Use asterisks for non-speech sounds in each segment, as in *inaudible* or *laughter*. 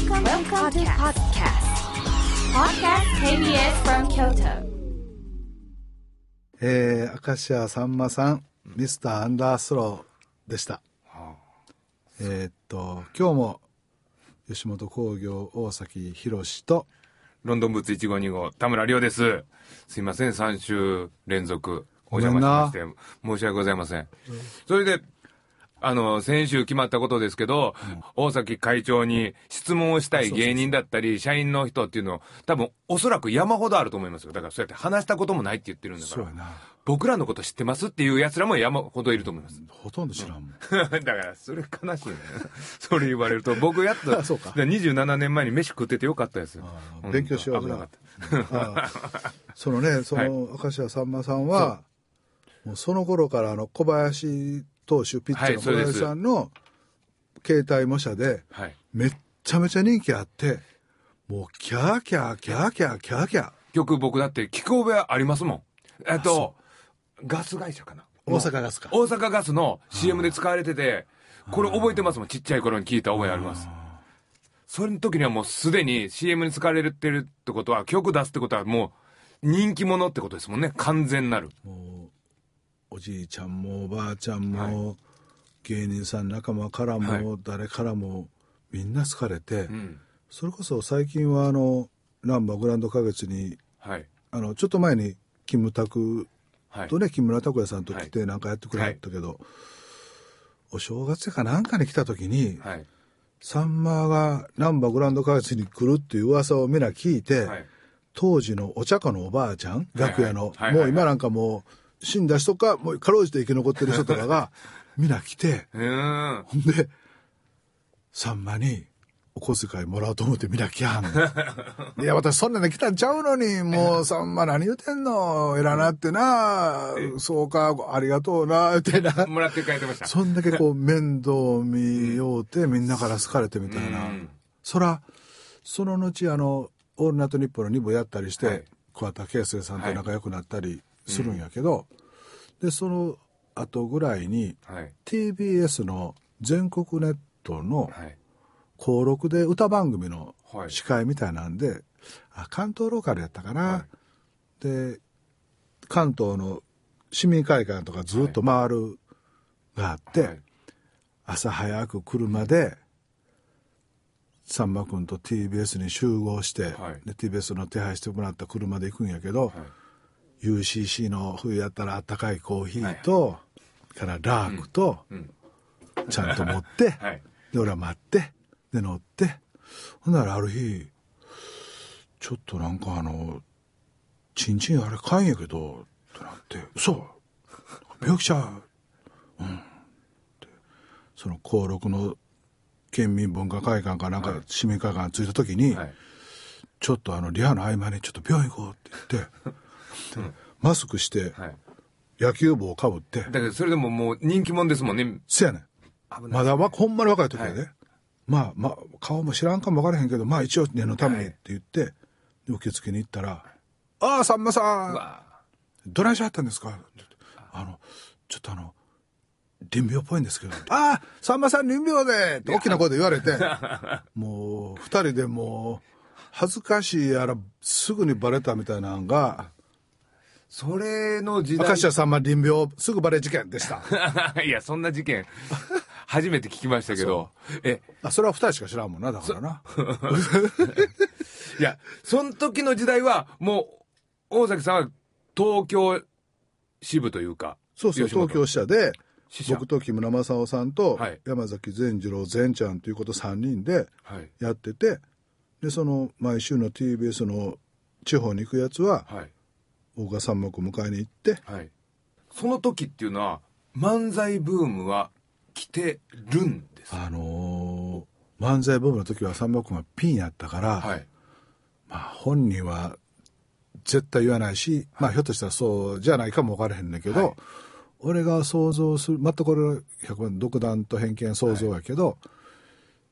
Welcome, Welcome to podcast. Podcast KBS from Kyoto. えー、明石家さんまさん、ミスターアンダースローでした。えーっと、今日も吉本興業大崎宏と、ロンドンブーツ1号2号、田村亮です。すいません、3週連続お邪魔しまして、申し訳ございません。それで、あの、先週決まったことですけど、大崎会長に質問をしたい芸人だったり、社員の人っていうのを、多分、おそらく山ほどあると思いますよ。だからそうやって話したこともないって言ってるんだから。そうやな。僕らのこと知ってますっていう奴らも山ほどいると思います。ほとんど知らんもん。*laughs* だから、それ悲しいね。*laughs* それ言われると、僕やっと、あそうかで27年前に飯食っててよかったですよ。勉強しよう危なかった。そのね、その、明石家さんまさんは、もうその頃からあの小林投手、ピッチャーの小林さんの携帯模写で、はい。めっちゃめちゃ人気あって、もうキャーキャーキャーキャーキャーキャー。曲僕だって聞く覚えありますもん。えっと、ガス会社かな。大阪ガスか。大阪ガスの CM で使われてて、これ覚えてますもん。ちっちゃい頃に聞いた覚えあります。それの時にはもうすでに CM に使われてるってことは、曲出すってことはもう人気者ってことですもんね。完全なる。もうおじいちゃんもおばあちゃんも、芸人さん仲間からも、は誰からもみんな好かれて、うん。それこそ最近はあの難波グランド花月にはい。あのちょっと前にキムタクはい。とね、木村拓哉さんと来てなんかやってくれたけど、お正月かなんかに来た時に、はい。さんまが難波グランド花月に来るっていう噂をみんな聞いて、はい。当時のお茶家のおばあちゃん、楽屋の、はいはいもう今なんかもう死んだ人かもうかろうじて生き残ってる人とかが *laughs* みんな来て。ほんでさんまにお小遣いもらおうと思ってみんな来はん。の *laughs* いや私そんなの来たんちゃうのにもう *laughs* さんま何言うてんの？偉なってな。そうかありがとうなってな。もらって帰ってました。そんだけこう面倒見ようてみんなから好かれてみたいな、うん。そらその後あの「オールナイトニッポン」の2部やったりして、はい。桑田佳祐さんと仲良くなったりするんやけど、でその後ぐらいにはい。TBS の全国ネットのはい。登録で歌番組のはい。司会みたいなんで、あ関東ローカルやったかな、で関東の市民会館とかずっと回るがあって、はい。朝早く車でさんま君と TBS に集合して、はい。で TBS の手配してもらった車で行くんやけど、UCC の冬やったらあったかいコーヒーと、からラークと、んちゃんと持って、*laughs* はい。で俺は待ってで乗ってほんならある日ちょっとなんかあの「ちんちんあれかんやけど」ってなって「嘘病気ちゃう」うんってその登録の県民文化会館かなんか市民会館に着いた時に、はい。ちょっとあのリハの合間にちょっと病院行こうって言って、でマスクしてはい。野球帽をかぶって、だけど、それでももう人気者ですもんね。せやねん。まだわほんまに若い時やで、はいまあまあ顔も知らんかも分からへんけどまあ一応念のためにって言って、で受付に行ったら「ああさんまさうんわどないしはったんですか?」あのちょっとあの臨病っぽいんですけど」*laughs* ああさんまさん臨病で!」って大きな声で言われてもう二人でもう恥ずかしいやらすぐにバレたみたいなのがそれの時代。明石家さんま臨病すぐバレ事件でした *laughs* いや、そんな事件、初めて聞きましたけど。え、あそれは二人しか知らんもんなだからな。*laughs* いや、その時の時代は、もう、大崎さんは東京支部というか。そうそう、東京支社で、僕と木村正夫さんとはい山崎善次郎善ちゃんということ3人ではい。やってて、で、その毎週の TBS の地方に行くやつは、はい。僕が三幕迎えに行って、はい。その時っていうのは、漫才ブームは来てるんです。あのー漫才ブームの時は三幕がピンやったから、はい。まあ本人は絶対言わないし、まあひょっとしたらそうじゃないかも分からへんねんけど、はい俺が想像する、またこれ100万独断と偏見想像やけど、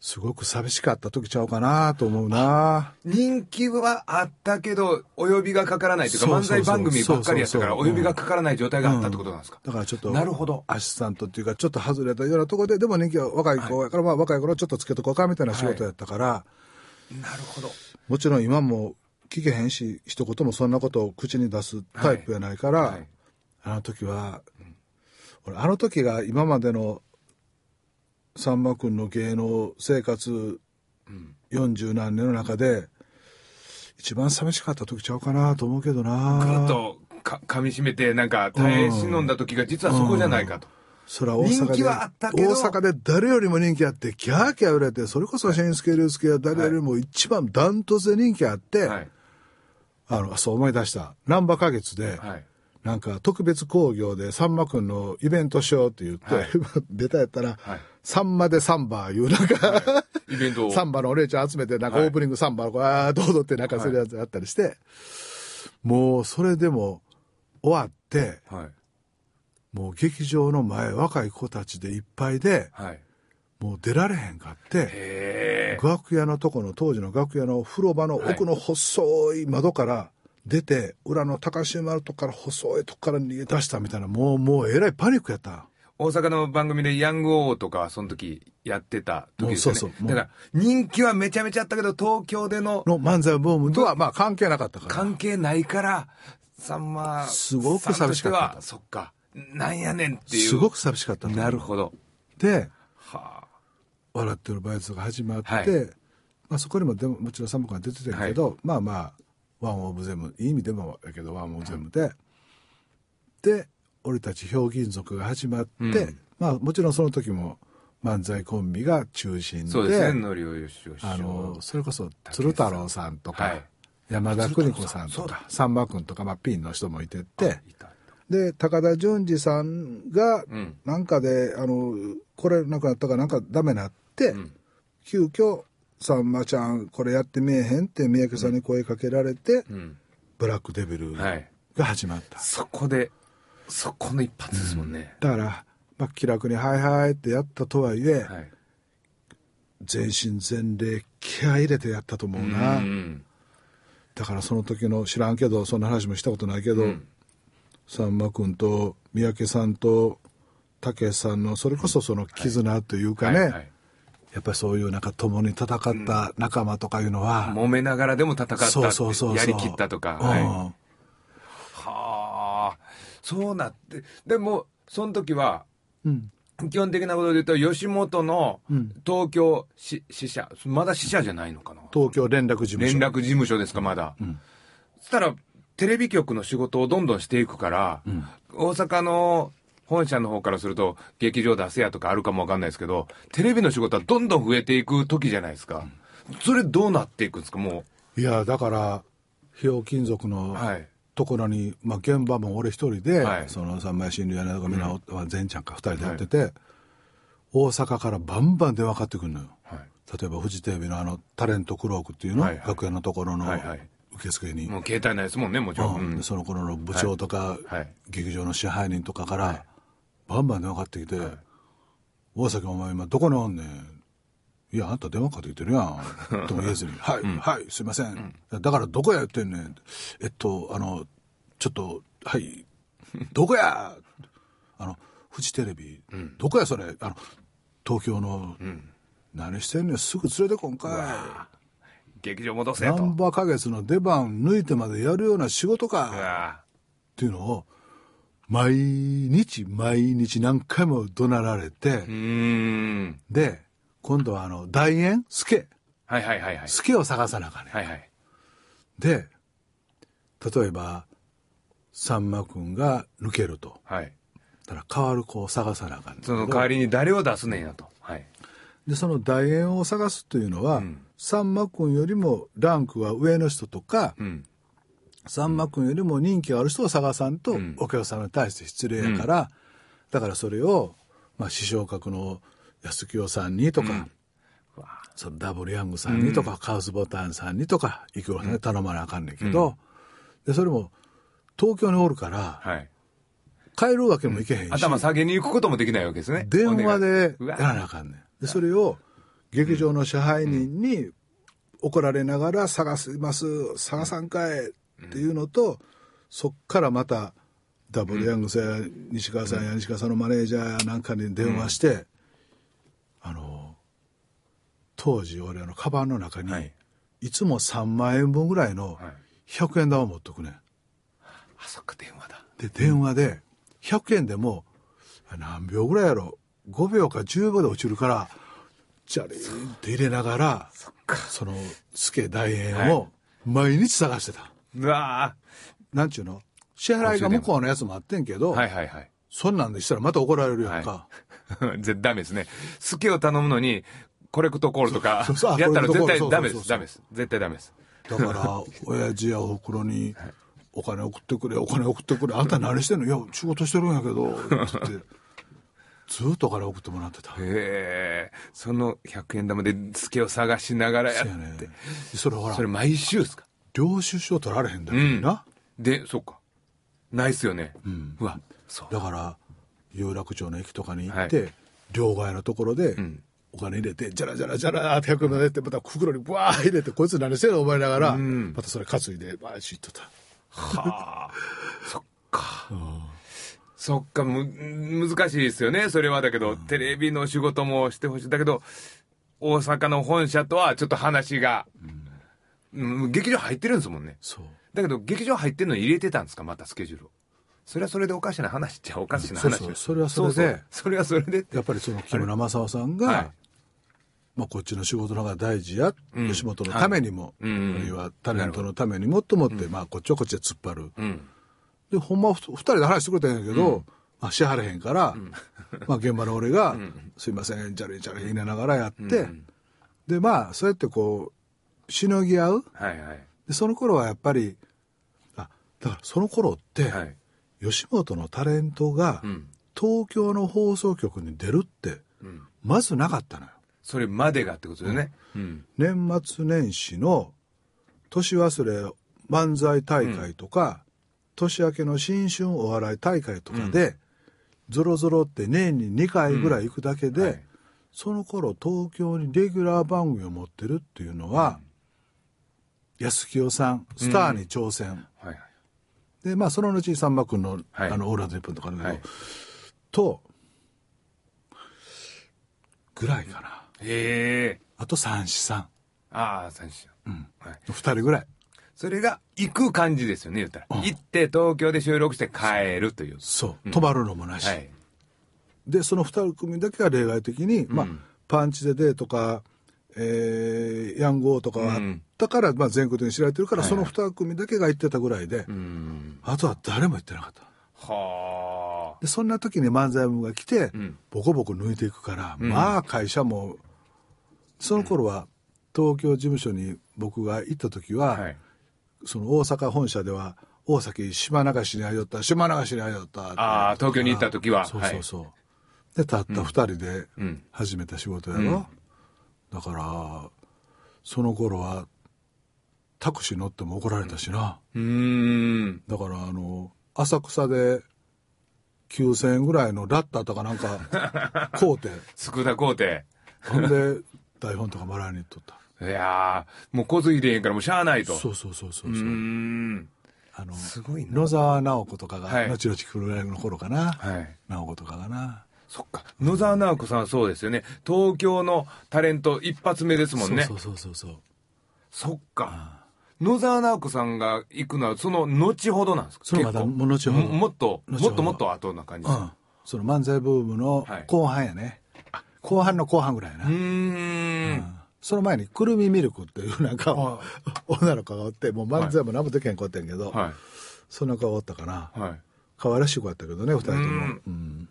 すごく寂しかった時ちゃうかなと思うな。人気はあったけど、お呼びがかからないというか、漫才番組ばっかりやったから、お呼びがかからない状態があったってことなんですか？だからちょっと、なるほど。アシスタントっていうか、ちょっと外れたようなところで、でも人気は若い子やから、まあ若い頃ちょっとつけとこうかみたいな仕事やったから、なるほど。もちろん今も聞けへんし一言もそんなことを口に出すタイプやないから、はい。あの時は、俺あの時が今までのさんま君の芸能生活40何年の中で一番寂しかった時ちゃうかなと思うけどなぐっとか噛み締めて、なんか耐え忍んだ時が実はそこじゃないかと。それは大阪で人気はあったけど大阪で誰よりも人気あってキャーキャー売れてそれこそ新助竜介は誰よりも一番ダントツで人気あって、はい。あのそう思い出した難波花月で、はい。なんか特別興行でさんまくんのイベントしようって言って、はい *laughs* 出たやったら、はいさんまでサンバいうなんか、イベントを。サンバのお姉ちゃん集めてなんかはいオープニングサンバをこうあーどうぞってなんかするやつやったりして、もうそれでも終わってはい。もう劇場の前若い子たちでいっぱいではい。もう出られへんかって。楽屋のとこの当時の楽屋の風呂場の奥の細い窓から出て、裏の高島のとこから細いとこから逃げ出したみたいなもうもうえらいパニックやった。大阪の番組でヤングオーとか、その時やってた時ですよね。そうそうだから、人気はめちゃめちゃあったけど、東京でのの漫才ブームとはまあ関係なかったから。関係ないから、さんますごく寂しかったさんとてはそっか。なんやねんっていう。すごく寂しかったなるほど。で、は笑ってるバイトが始まって、はいまあそこにもでももちろんサンボが出てたけど、まあまあ、ワンオブゼム、いい意味でもやけどワンオブゼムで、で、俺たちひょうきん族が始まって、うん。まあもちろんその時も漫才コンビが中心あ。で、そうですね、のりおよしよし。あの、それこそ鶴太郎さんとか、はい。山田邦子さんとか、さん。ま君とか、まあピンの人もいてて、いた。で、高田純次さんがうん、なんかで、あの、これなくなったからなんかダメなって、ん。急遽、さんまちゃん、これやってみえへんって三宅さんに声かけられて、うん。ブラックデビルはい。が始まった。そこで、そこの一発ですもんね。だから、まあ、気楽に、はいはいってやったとはいえ、はい。全身全霊気合い入れてやったと思うな。うん。だからその時の知らんけどそんな話もしたことないけど、さんま君と三宅さんと武さんのそれこそその絆というかね、はいはいやっぱりそういうなんか共に戦った仲間とかいうのは、揉めながらでも戦ったそうそうそうやりきったとか。うんはい。はあ。そうなって。でも、その時は、うん基本的なことで言うと、吉本のうん東京し支社、まだ支社じゃないのかな東京連絡事務所連絡事務所ですか、まだ。んそしたら、テレビ局の仕事をどんどんしていくから、大阪の本社の方からすると、劇場出せやとかあるかもわかんないですけど、テレビの仕事はどんどん増えていく時じゃないですか。それどうなっていくんですか、もいやだからひょうきん族う。のはい。ところに、まあ、現場も俺一人で、はい。その三枚新流屋根とかみん。な、は善ちゃんか二人でやってて、大阪からバンバン電話かかってくるのよ。はい。例えばフジテレビのあのタレントクロークっていうの、はいはい。楽屋のところのはいはい。受付に、もう携帯ないですもんね、もちろん。うん。その頃の部長とか、はい。劇場の支配人とかから、バンバン電話かかってきて「大崎お前今どこにおんねん」「いやあんた電話かかってきてるやん」*laughs* とも言えずに「はい、はいすいません、だからどこやってんねん」えっとあのちょっとはいどこやあのフジテレビ、どこやそれあの東京の、何してんねん？すぐ連れてこんか劇場戻いせと。難波花月の出番抜いてまでやるような仕事か、っていうのを毎日毎日何回も怒鳴られて。で今度はあの大円助はいはいはいはい。助を探さなあかんねん、はいはい。で例えばさんま君が抜けるとはい。だから代わる子を探さなあかんその代わりに誰を出すねんやと。はい。でその大円を探すというのは、んさんま君よりもランクが上の人とか、うん。さんま君よりも人気がある人を探さんと、ん。お客様に対して失礼やから、だからそれを、まあ、師匠格の安清さんにとか、そのダブルヤングさんにとか、カウスボタンさんにとか、いくらさんに頼まなあかんねんけど、でそれも東京におるから、はい。帰るわけにもいけへんし、頭下げに行くこともできないわけですね。電話でやらなあかんねん。でそれを劇場の支配人に怒られながら探します、探さんかいっていうのと、そっからまたダブルヤングさんや西川さんや西川さんのマネージャーやなんかに電話して、あの、当時俺あの、カバンの中にはい。いつも3万円分ぐらいのはい。100円玉持っとくねん。あ、そっか、電話だ。で、電話で、100円でも、何秒ぐらいやろ、5秒か10秒で落ちるから、チャリーンって入れながら、その、スケ大円を毎日探してた。うわなんちゅうの？支払いが向こうのやつもあってんけど、ーはいはいはい。そんなんでしたらまた怒られるやんか。絶 *laughs* ダメですね。スケを頼むのに、コレクトコールとかやったら絶対ダメです。ダメです。絶対ダメです。だから、*laughs* 親父やおふくろに、お金送ってくれ、お金送ってくれ、あんた何してんの？*laughs* いや、仕事してるんやけど、ってずっとお金送ってもらってた。へえ。その100円玉でスケを探しながらやそうやねって。。それほらそれ、毎週ですか？領収書取られへんだけうんどな。で、そっか。ないっすよね。んうわ、そう。だから、有楽町の駅とかに行って、両替のところでん、お金入れて、じゃらじゃらじゃらって100円までって、また袋にブワー入れて、こいつ何してんの？思いながら、んまたそれ担いで、バーシッとた。はあ。*laughs* そっか。そっか、む、難しいですよね。それはだけど、テレビの仕事もしてほしい。だけど、大阪の本社とはちょっと話が、うん劇場入ってるんですもんね。そう。だけど、劇場入ってるのに入れてたんですか？またスケジュールを。それはそれでおかしな話っちゃおかしな話そうそうそれはそれで。うそれはそれで。やっぱりその木村正夫さんが、はい。まあ、こっちの仕事の方が大事や、うん。吉本のためにも、はい。うんあるいはタレントのためにもっともって、まあ、こっちはこっちで突っ張る。うん。で、ほんまはふ二人で話してくれたんやけど、まあ、支払えへんから、*laughs* まあ、現場の俺が、すいません、じゃれじゃれ言いながらやって、で、まあ、そうやってこう、しのぎ合う？はいはい。で、その頃はやっぱり、あ、だからその頃って、はい。吉本のタレントが、うん。東京の放送局に出るって、うん。まずなかったのよ。それまでがってことですよね。うん。年末年始の年忘れ漫才大会とか、年明けの新春お笑い大会とかで、ゾロゾロって年に2回ぐらい行くだけで、はいその頃東京にレギュラー番組を持ってるっていうのは、安清さんスターに挑戦、はいはい。でまあその後にさんま君の,、はいあのオーラドリップとかあるけど、はいとぐらいかなへえ。あと三子さんああ、三種。はい。2人ぐらいそれが行く感じですよね、言ったら。行って東京で収録して帰るという。そう泊まるのもなし、はい。でその2組だけが例外的に、まあ、パンチでデーとか、えーヤンゴーとかはあったから、まあ、全国的に知られてるから、その2組だけが行ってたぐらいで、うん。あとは誰も行ってなかった。はあ。でそんな時に漫才部が来て、ん。ボコボコ抜いていくから、まあ会社もその頃は東京事務所に僕が行った時は、はい。その大阪本社では大崎島流しにあよった島流しにあよったって。ああ、東京に行った時は。そうそうそう、でたった2人でん。始めた仕事やろ、だからその頃はタクシー乗っても怒られたしな、はい。うーん。だからあの浅草で9000円ぐらいのラッターとかなんか *laughs* 買うて佃工程。ほんで台本とかもらいに行っとったいやー、もう交通費でへんからもうしゃあないと。そうそうそうそううそう。あのすごいな野沢直子とかがはい後々来るぐらいの頃かな、はい。直子とかがなそっか。野沢直子さんはそうですよね。東京のタレント一発目ですもんね。そうそうそうそうそっか。野沢直子さんが行くのはその後ほどなんですか？そのまた結構。もう後ほど。ももっと、もっともっと後な感じ。うん、その漫才ブームのはい。後半やね、後半の後半ぐらいやな、うーん。その前にくるみミルクっていうなんかは女の子がおってもう漫才も何もできへん子やったんやけど、はそんな子がおったかな、い。はい。可愛らしい子やったけどね二人とも、うん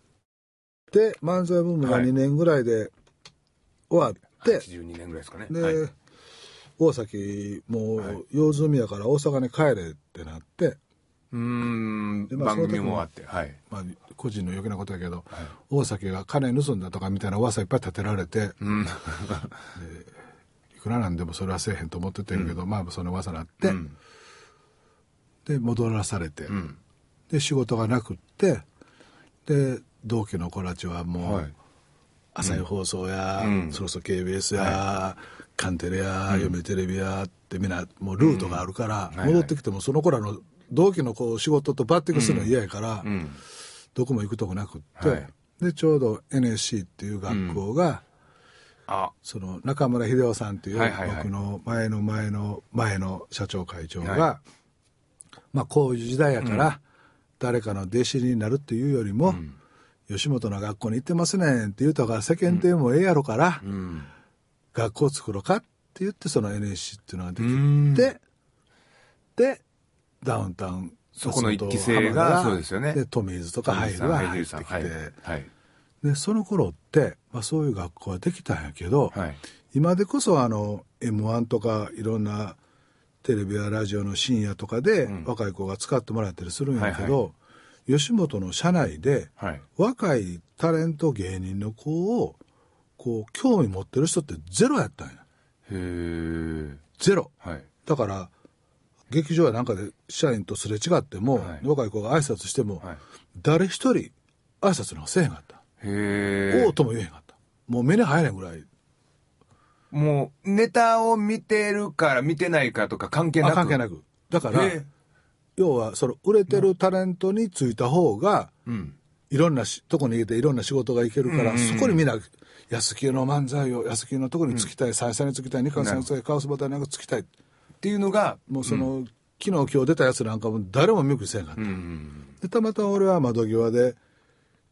うんで漫才ブームがはい2年ぐらいで終わって、82年ぐらいですかね。で、はい。大崎もはいう用済みやから大阪に帰れってなって、うーん。でまあ番組もあって。はい。まあ、個人の余計なことやけど、はい大崎が金盗んだとかみたいな噂いっぱい立てられて、うん。いくらなんでもそれはせえへんと思っててんけど、まあその噂なって、うんで戻らされて、んで仕事がなくってで同期の子たちはもう、はい。朝日放送や、うん。そろそろ KBS や、カンテレや、読売テレビやってみんなもうルートがあるから、はい。戻ってきてもその子らの同期の子仕事とバッティングするの嫌やから、うん。どこも行くとこなくって、はい。でちょうど NSC っていう学校があ、その中村秀夫さんっていうはいはいはい。僕の前の前の前の社長会長が、はまあこういう時代やから、誰かの弟子になるっていうよりも、吉本の学校に行ってますねんって言うたから世間体もええやろから、うん。学校作ろうかって言ってその NSC っていうのがでうんきてでダウンタウンそこの一期生がそうですよねでトミーズとかハイルが入ってきて、はい。はい。でその頃って、まあ、そういう学校はできたんやけど、はい。今でこそあの m 1とかいろんなテレビやラジオの深夜とかで若い子が使ってもらったりするんやけど、はい吉本の社内ではい。若いタレント芸人の子をこう興味持ってる人ってゼロやったんやへえ。ゼロはい。だから劇場やなんかで社員とすれ違っても、はい若い子が挨拶しても、はい誰一人挨拶なんかせえへんかった、へえ。おうとも言えへんかったもう目に入れんぐらいもう、ネタを見てるから見てないかとか関係なく？あ関係なくだから要はその売れてるタレントについた方が、うん。いろんなしとこに行けていろんな仕事が行けるから、うん。うんうんそこにみんな安木の漫才を安木のとこにつきたい再三につきたい二川先生カオスバターなんかつきたいっていうのが、もうその、昨日今日出たやつなんかも誰も見向きせんかった、うん。うん。でたまたま俺は窓際で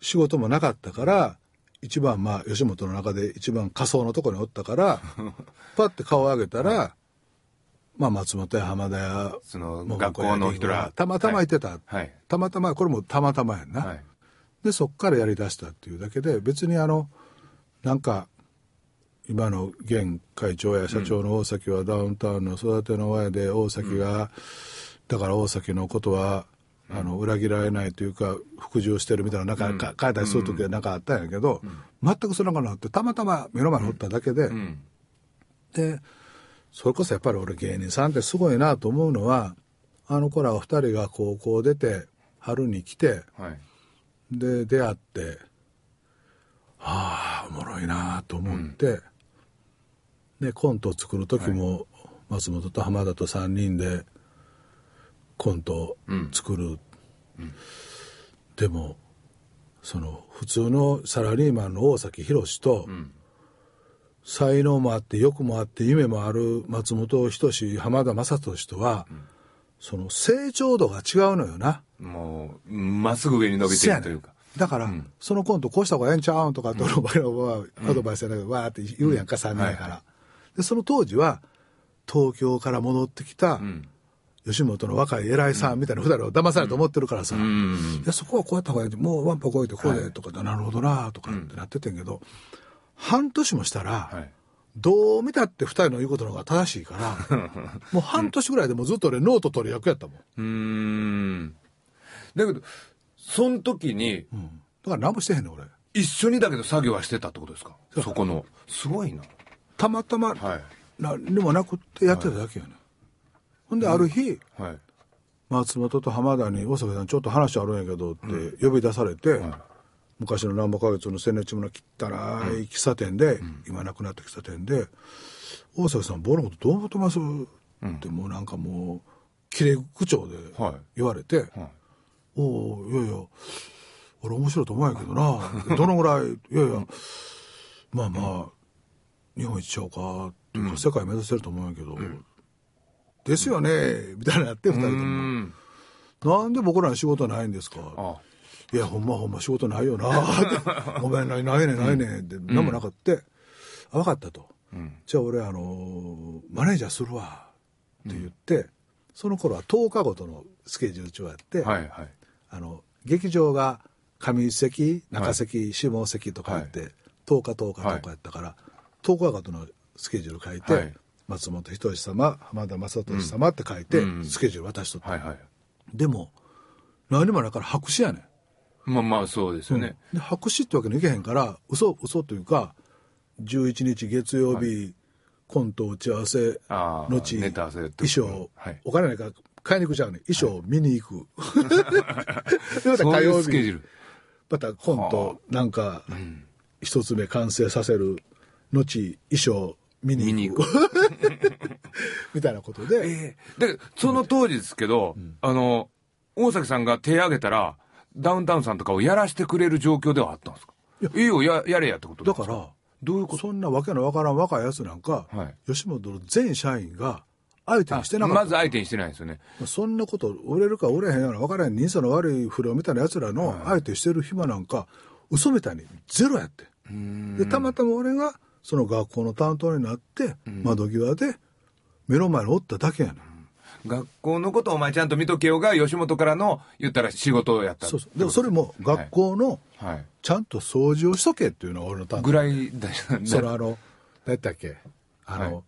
仕事もなかったから一番まあ吉本の中で一番仮想のとこにおったから *laughs* パッて顔を上げたら、まあ松本や浜田やその学校の人ら。たまたまいてた、はい。たまたまこれもたまたまやんな、はい。でそっからやりだしたっていうだけで別にあのなんか今の現会長や社長の大崎はダウンタウンの育ての親で大崎が、だから大崎のことはあの裏切られないというか服従してるみたいななんか、か書いたりする時はなんかあったんやけど、全くそんなことなくてたまたま目の前におっただけで、うん。でそれこそやっぱり俺芸人さんってすごいなと思うのはあの頃は2人が高校出て春に来てはい。で出会ってああおもろいなと思って、でコントを作る時も松本と浜田と3人でコントを作る、でもその普通のサラリーマンの大崎宏と、才能もあって欲もあって夢もある松本人志浜田雅俊とは、その成長度が違うのよな。もう、まっすぐ上に伸びてるというか。だから、そのコントこうした方がええんちゃうんとかって俺の場合はアドバイスやだけど、わーって言うやんか、3人やから、はで、その当時は、東京から戻ってきた、吉本の若い偉いさんみたいな二人を騙されると思ってるからさ、ん。いやそこはこうやった方がいいもうワンパこういてこうでとかで、なるほどなとかってなっててんけど、半年もしたら、はい。どう見たって二人の言うことの方が正しいから、*laughs* もう半年ぐらいでもうずっと俺ノート取る役やったもん。うーん。だけど、その時に、うん、だから何もしてへんねん俺。一緒にだけど作業はしてたってことですか？そこの。すごいな。たまたま、はい。なでもなくってやってただけやね、ん、ほんである日、はい。松本と浜田に「大阪さんちょっと話あるんやけど」って呼び出されて、昔の南波花月の千年地村の汚い喫茶店で、今なくなった喫茶店で「大阪さん僕のことどう思ってます?」ってもうなんかもう切れ口調ではい。言われて「はい。おおいやいや俺面白いと思うんやけどな。*laughs* どのぐらいいやいやまあまあ日本一ちゃうかっていうか世界目指せると思うんやけど、ですよねみたいになって二人とうも。ん。なんで僕らに仕事ないんですかあいや、ほんまほんま仕事ないよなって *laughs* ごめんない、ないねんないねんって、何もなかった。あ、分かったと。じゃあ俺、あのーマネージャーするわって言って、その頃は10日ごとのスケジュール帳やって、はいはい。あの、劇場が上席、中席、下席とかって、10日10日10日やったから、10日ごとのスケジュール書いて、はい松本人志様、浜田雅俊様って書いて、うんスケジュール渡しとって。はいはい。でも、何もないから白紙やねん。まあまあそうですよね。で白紙ってわけにいけへんから嘘嘘というか11日月曜日、コント打ち合わせ後ネタ合わせって衣装、はい。お金ないから買いに行くじゃん。ね衣装見に行く、*laughs* でまた火曜日。またコントなんか一つ目完成させる後衣装見に行く。*laughs* みたいなことで、ええで、その当時ですけど、あの、大崎さんが手挙げたら、ダウンタウンさんとかをやらしてくれる状況ではあったんですか？いいよ、や、やれやってことだからどういうこと？そんなわけのわからん若いやつなんか、はい吉本の全社員が相手にしてなかった。まず相手にしてないですよね。そんなこと、売れるか売れへんような分からへん人相の悪い不良みたいな奴らの相手してる暇なんか、嘘みたいにゼロやって。で、たまたま俺が、その学校の担当になって、窓際で、目の前におっただけやねん。学校のことお前ちゃんと見とけよが吉本からの言ったら仕事をやった。そうそう。でもそれも学校の、はい。ちゃんと掃除をしとけっていうのが俺の担当。ぐ。らいだそのあの、何やったっけ？あの、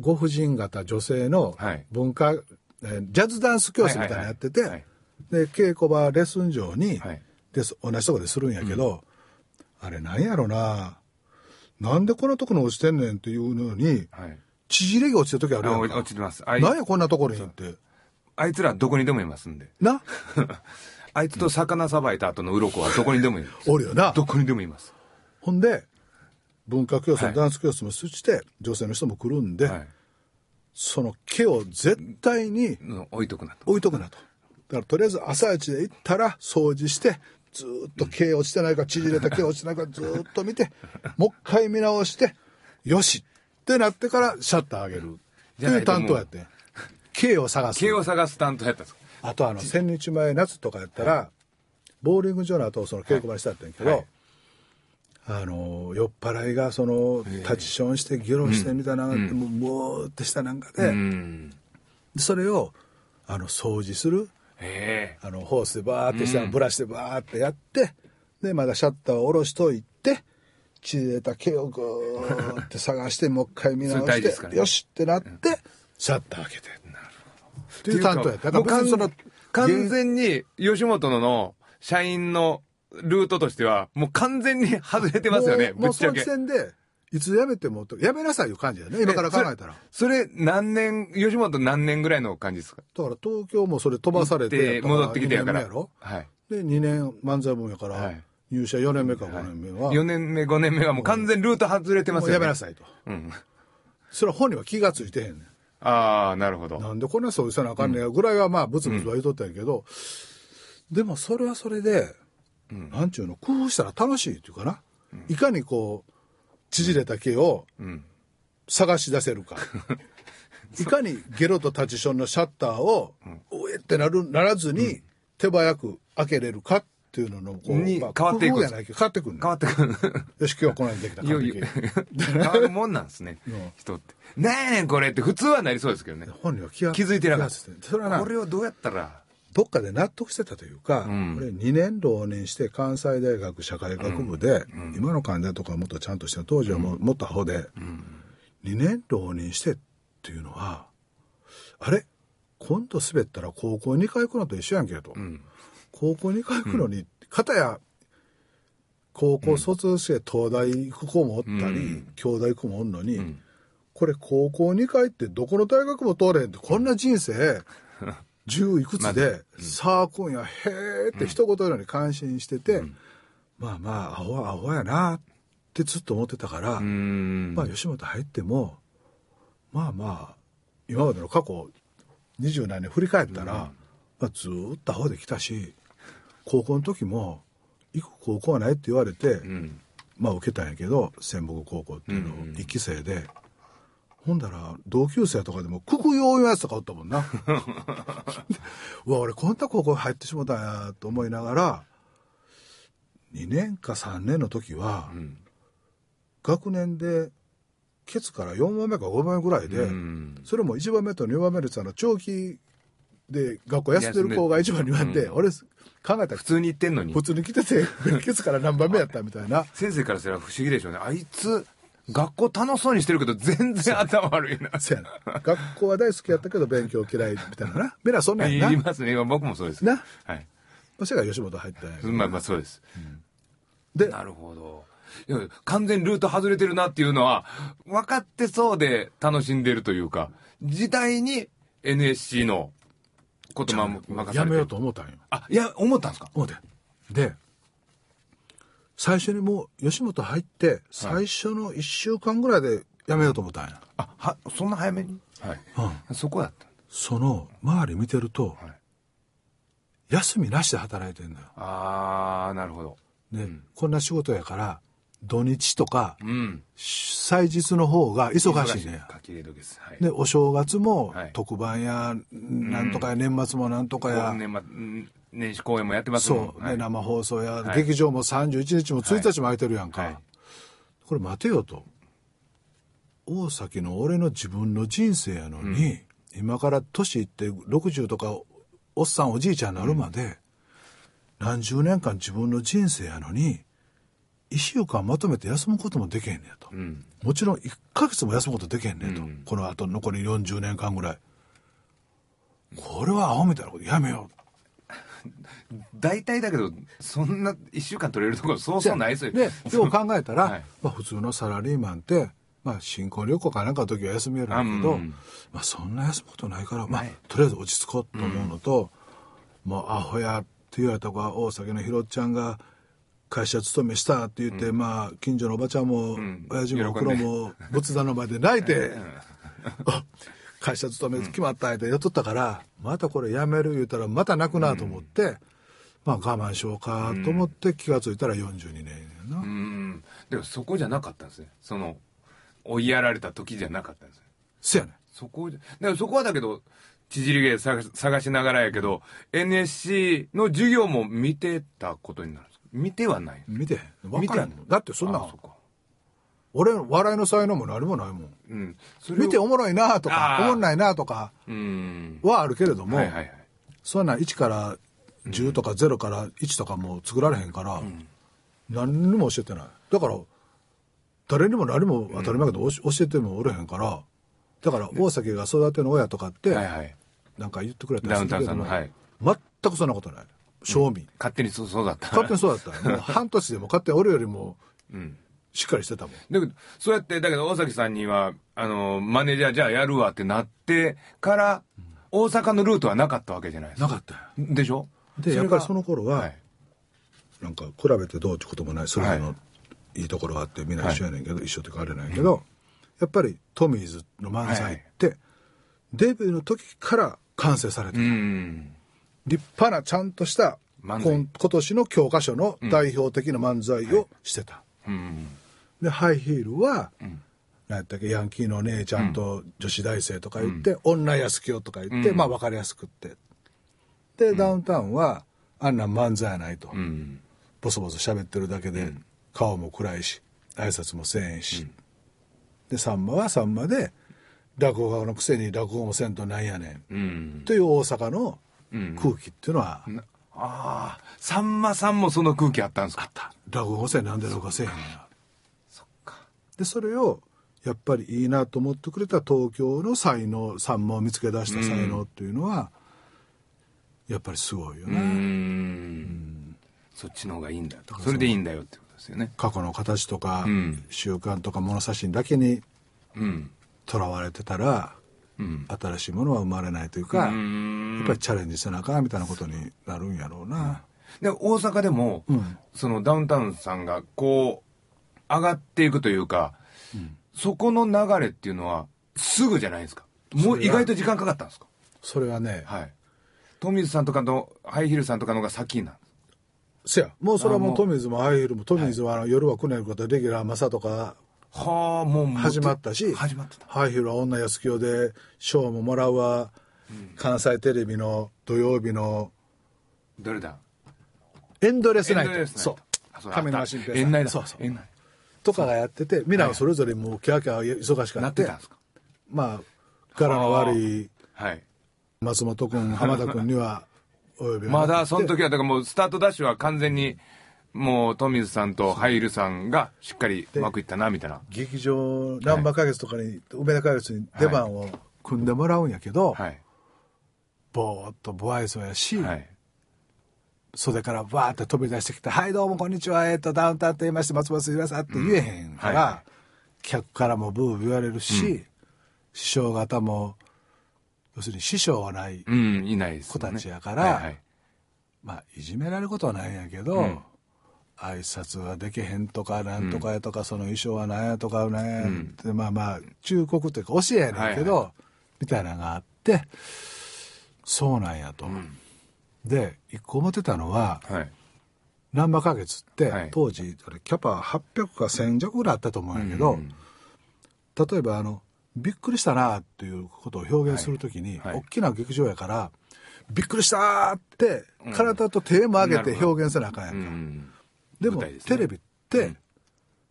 ご婦人方女性のはい。文化、えージャズダンス教室みたいなのやってて、はい。はいで、稽古場、レッスン場に、はい。でそ同じとこでするんやけど、あれなんやろな、なんでこんなとこに落ちてんねんっていうのに、はい縮れが落ちてる時あるやあんか。落ちてますあいなんやこんなところにって。あいつらどこにでもいますんでな？*laughs* あいつと魚さばいた後の鱗はどこにでもいますおるよな。どこにでもいますほんで、文化教室、はいダンス教室もして、女性の人も来るんで、はいその毛を絶対にの置いとくなと置いとくなと。だからとりあえず朝一で行ったら掃除して、ずーっと毛落ちてないか、縮れた毛落ちてないかずーっと見て、もう一回見直して、よしってなってからシャッター上げる。っていう担当やってん。毛を探す。毛を探す担当やったんですあとあの、千日前夏とかやったら、ボーリング場の後をその稽古場にしてあったんやけど、はいあの、酔っ払いがその、立ちションしてゲロしてみたいな、もう、もーってしたなんかで、うんでそれを、あの、掃除する。あの、ホースでバーってしたらブラシでバーってやって、で、まだシャッターを下ろしといて、縮れた毛をぐーって探して、もう一回見直して、ね。よしってなって、シャッター開けて。っていう担当やった。だから別にその完完全に吉本のの社員のルートとしてはもう完全に外れてますよね。もうぶっちゃけ。いつ辞めても、辞めなさいいう感じだね。今から考えたら。それそれ何年吉本何年ぐらいの感じですか？だから東京もそれ飛ばされてで、戻ってきてやから。はい。で、2年漫才分やから、はい入社4年目か5年目は、4年目5年目はもう完全ルート外れてますよね。もう辞めなさいと。うん。それは本人は気がついてへんねん。ああなるほど。なんでこんな掃除せなあかんねやぐらいはまあブツブツは言うとったんやけど、でもそれはそれで、なんちゅうの工夫したら楽しいっていうかな、いかにこう縮れた毛をん。探し出せるか、*laughs* いかにゲロとタチションのシャッターを、おえってなるならずに手早く開けれるかっていうののこう、にまあ変わっていく工夫やないけど変わってくる変わってくる。よし今日はこないにできたいよいよ。変わるもんなんですね。ん。人って。なんやねんこれって普通はなりそうですけどね。本人は気が気づいてなかった。それはなこれをどうやったら。どっかで納得してたというか、ん。俺2年浪人して関西大学社会学部で、今の患者とかはもっとちゃんとして当時はも,、もっとアホで、2年浪人してっていうのはあれ？今度滑ったら高校2回行くのと一緒やんけと、高校2回行くのに、片や高校卒して東大行く子もおったり、京大行く子もおんのに、これ高校2回ってどこの大学も通れへんってこんな人生 *laughs* 10いくつで、さあ今夜へーって一言のように感心してて、まあまあアホはアホやなってずっと思ってたから、うん。まあ吉本入ってもまあまあ今までの過去二十何年振り返ったら、まあ、ずーっとアホで来たし高校の時も行く高校はないって言われて、ん。まあ受けたんやけど仙北高校っていうのを一期生で、ほんだら同級生とかでもククヨーいうやつとかおったもんな。*laughs* うわ俺こんな高校入ってしもたんやと思いながら2年か3年の時は、学年でケツから4番目か5番目ぐらいで、ん。それも1番目と2番目でさ長期で学校休んでる子が1番2番で、俺考えたら普通に言ってんのに。普通に来ててケツから何番目やった？*laughs* みたいな。先生からすれば不思議でしょうね。あいつ学校楽しそうにしてるけど全然頭悪いな。な。学校は大好きやったけど勉強嫌いみたいなな。みんなそんなんやな。言いますね。僕もそうです。な。はい。それが吉本入ったまあまあそうです。でなるほど。いや完全にルート外れてるなっていうのは分かってそうで楽しんでるというか時代に NSC のことま任されてる。やめようと思ったんよ。あいや思ったんですか？思って。で最初にもう吉本入って最初の1週間ぐらいでやめようと思ったんや、あはそんな早めに？はい、そこだったその周り見てると、はい休みなしで働いてんだよ。ああなるほど。で、こんな仕事やから土日とか、うん。祭日の方が忙しいね。書き入れ時です。はい。で、お正月もはい特番や、なんとかや、年末もなんとかや、年始公演もやってますもんそう、はいね、生放送や、はい劇場も31日も1日も空いてるやんか。はいこれ待てよと。大崎の俺の自分の人生やのに、今から年いって60とかおっさんおじいちゃんになるまで、何十年間自分の人生やのに1週間まとめて休むこともできへんねやと、うん。もちろん1ヶ月も休むことできへんねんと、うん。このあと残り40年間ぐらい。これはアホみたいなことやめよ *laughs* 大体だけど、そんな一週間取れるところそうそうないですよ。でよう考えたら、*laughs* はい。まあ、普通のサラリーマンって、まあ、新婚旅行かなんかの時は休みやるんだけど、うんまあ、そんな休むことないから、まあとりあえず落ち着こうと思うのと、もうアホやって言われた子は大崎のひろっちゃんが会社勤めしたって言って、まあ近所のおばちゃんも、ん親父もおふくろも仏壇の前で泣いて、*laughs* *laughs* あ会社勤め決まったってやっとったから、またこれやめる言うたらまた泣くなと思って、まあ我慢しようかと思って気がついたら42年やな。うん。でもそこじゃなかったんですね。その、追いやられた時じゃなかったんですね。せやねんそこじゃ、だからそこはだけど、縮り芸探し探しながらやけど、NSC の授業も見てたことになる見てはない。見てへん分からへんだってそんなあそっか俺笑いの才能も何もないもんうん。見ておもろいなとかおもんないなとかうん。はあるけれども、はいはいはい。そんな1から10とか0から1とかも作られへんから、何にも教えてないだから誰にも何も当たり前やけど、教教えてもおれへんからだから大崎が育ての親とかって、はいはい。なんか言ってくれたりするけども、さんの、はい。全くそんなことない正味、勝手にそうだった。勝手にそうだった *laughs* もう半年でも勝手に俺よりもうん。しっかりしてたもんだけど、そうやって、だけど大崎さんには、あの、マネージャーじゃあやるわってなってから、大阪のルートはなかったわけじゃないですか。なかったよでしょ？でやっぱりその頃は、はい。なんか比べてどうってこともないそれぞれのいいところがあってみんな一緒やねんけど、一緒って変われないけど、やっぱりトミーズの漫才って、デビューの時から完成されてうる、ん。立派なちゃんとした今今年の教科書の代表的な漫才をしてた、うん。でハイヒールは、何やったっけヤンキーのお姉ちゃんと女子大生とか言って、女安清とか言って、うん。まあ分かりやすくって。で、ダウンタウンはあんなん漫才やないと、うん。ボソボソ喋ってるだけで、顔も暗いし挨拶もせえへんし、でさんまはさんまで落語家のくせに落語もせんとなんやねん、うん。という大阪のうん空気っていうのは、なああ、さんまさんもその空気あったんですか？あった。落語もせんなんで落語せえへんやそっか。でそれをやっぱりいいなと思ってくれた東京の才能さんまを見つけ出した才能っていうのは、やっぱりすごいようね、ん。そっちの方がいいんだと。それでいいんだよってことですよね。過去の形とか、うん習慣とか物差しだけにうん。とらわれてたらうん。新しいものは生まれないというか、うん。やっぱりチャレンジせなあかんみたいなことになるんやろうな、で、大阪でも、うん。そのダウンタウンさんがこう、上がっていくというか、そこの流れっていうのは、すぐじゃないですか？もう意外と時間かかったんですか？それはね、はい。富水さんとかの、ハイヒールさんとかのが先なんですせや。もうそれはもうう。トミーズもハイヒールもトミーズはあの、夜は来ないことでレギュラーマサとかはあ、もう始まったし始まってた。ハイヒールは女安清で賞ももらうわ、関西テレビの土曜日のどれだ？エンドレスナイト。エンドレスナイト。そう。あそう上沼慎平さん園内だ。そうそう。園内。とかがやっててみんなそれぞれもうキャーキャー忙しくなっなっててたんですか？まあ柄の悪いはい。松本君浜田君にはお呼びが *laughs* まだその時は、だからもうスタートダッシュは完全に、もう富水さんとハイルさんがしっかりうまくいったな、みたいな。劇場難波花月とかに、梅田花月に出番を組んでもらうんやけど、はい。ぼーっと不愛想やし、はい。袖からバーって飛び出してきて「はいどうもこんにちはえっ、とダウンタウンと言いまして松本すみません」って言えへんから、うんはい客からもブーブー言われるし、師匠方も要するに師匠はない、うん、いないです、ね。子たちやからはいはいまあいじめられることはないんやけど、うん挨拶はできへんとかなんとかやとか、その衣装はなんやとかなん。やって、まあまあ忠告というか教えやねんけど、はいみたいなのがあってそうなんやと。で一個思ってたのははい。ナンバー花月って、はい。当時あれキャパ800か1000弱ぐらいあったと思うんやけど、うん。例えばあのびっくりしたなっていうことを表現するときに、はいはい。大きな劇場やからびっくりしたーって体と手も上げて表現せなあかんやんか、うんでもね。テレビって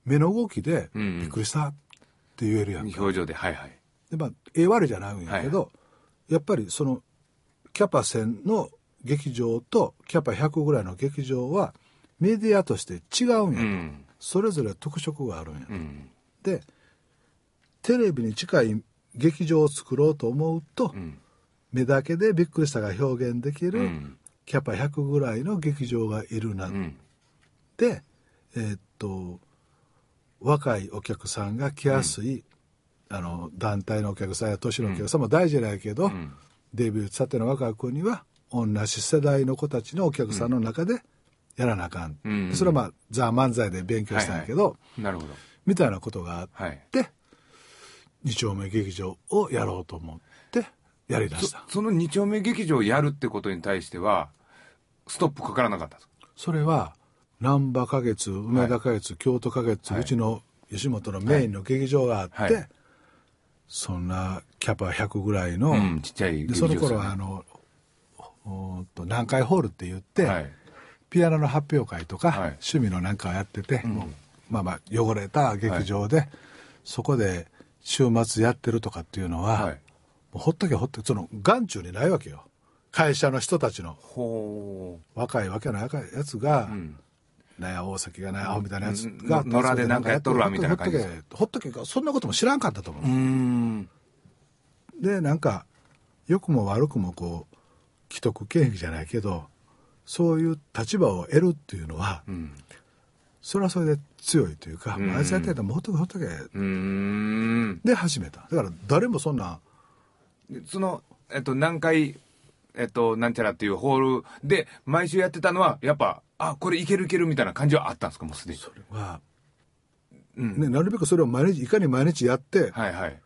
目の動きでうん。びっくりしたって言えるやんか、表情ではいはい。でまあええ悪いじゃないんやけど、やっぱりそのキャパ1000の劇場とキャパ100ぐらいの劇場はメディアとして違うんやと、うん。それぞれ特色があるんや、うん。でテレビに近い劇場を作ろうと思うと、うん。目だけでびっくりしたが表現できる、うん。キャパ100ぐらいの劇場がいるな、えーっと若いお客さんが来やすい、あの団体のお客さんや年のお客さんも大事なんやけど、ん。デビューしたての若い子には同じ世代の子たちのお客さんの中でやらなあかん、うん。でそれはまあザ・漫才で勉強したんやけど、なるほどみたいなことがあっはい。て二丁目劇場をやろうと思ってやりだした。その二丁目劇場をやるってことに対してはストップかからなかったんですか？それは難波花月梅田花月、京都花月、はい。うちの吉本のメインの劇場があって、はい。そんなキャパ100ぐらいの、うんちっちゃいでその頃はあのおと南海ホールって言って、はい。ピアノの発表会とか、はい。趣味のなんかをやってて、もうまあまあ汚れた劇場で、そこで週末やってるとかっていうのは、はい。もうほっとけほっとけその眼中にないわけよ。会社の人たちの。ほ若いわけの若いやつが、ううんなんや大崎がなアホみたいなやつうんが、野良でなんかやっとるわみたいな感じ。ほっとけほっとけそんなことも知らんかったと思う。う、ん。でなんか良くも悪くもこう既得権益じゃないけどそういう立場を得るっていうのは、うんそれはそれで強いというか、うん。あいつやってたらもうほっとけほっとけ。うん。で始めた。だから誰もそんなそのえっと何回えっとなんちゃらっていうホールで毎週やってたのはやっぱあこれいけるいけるみたいな感じはあったんですかもうすでに。それは、うん。ね、なるべくそれを毎日いかに毎日やってはいはい。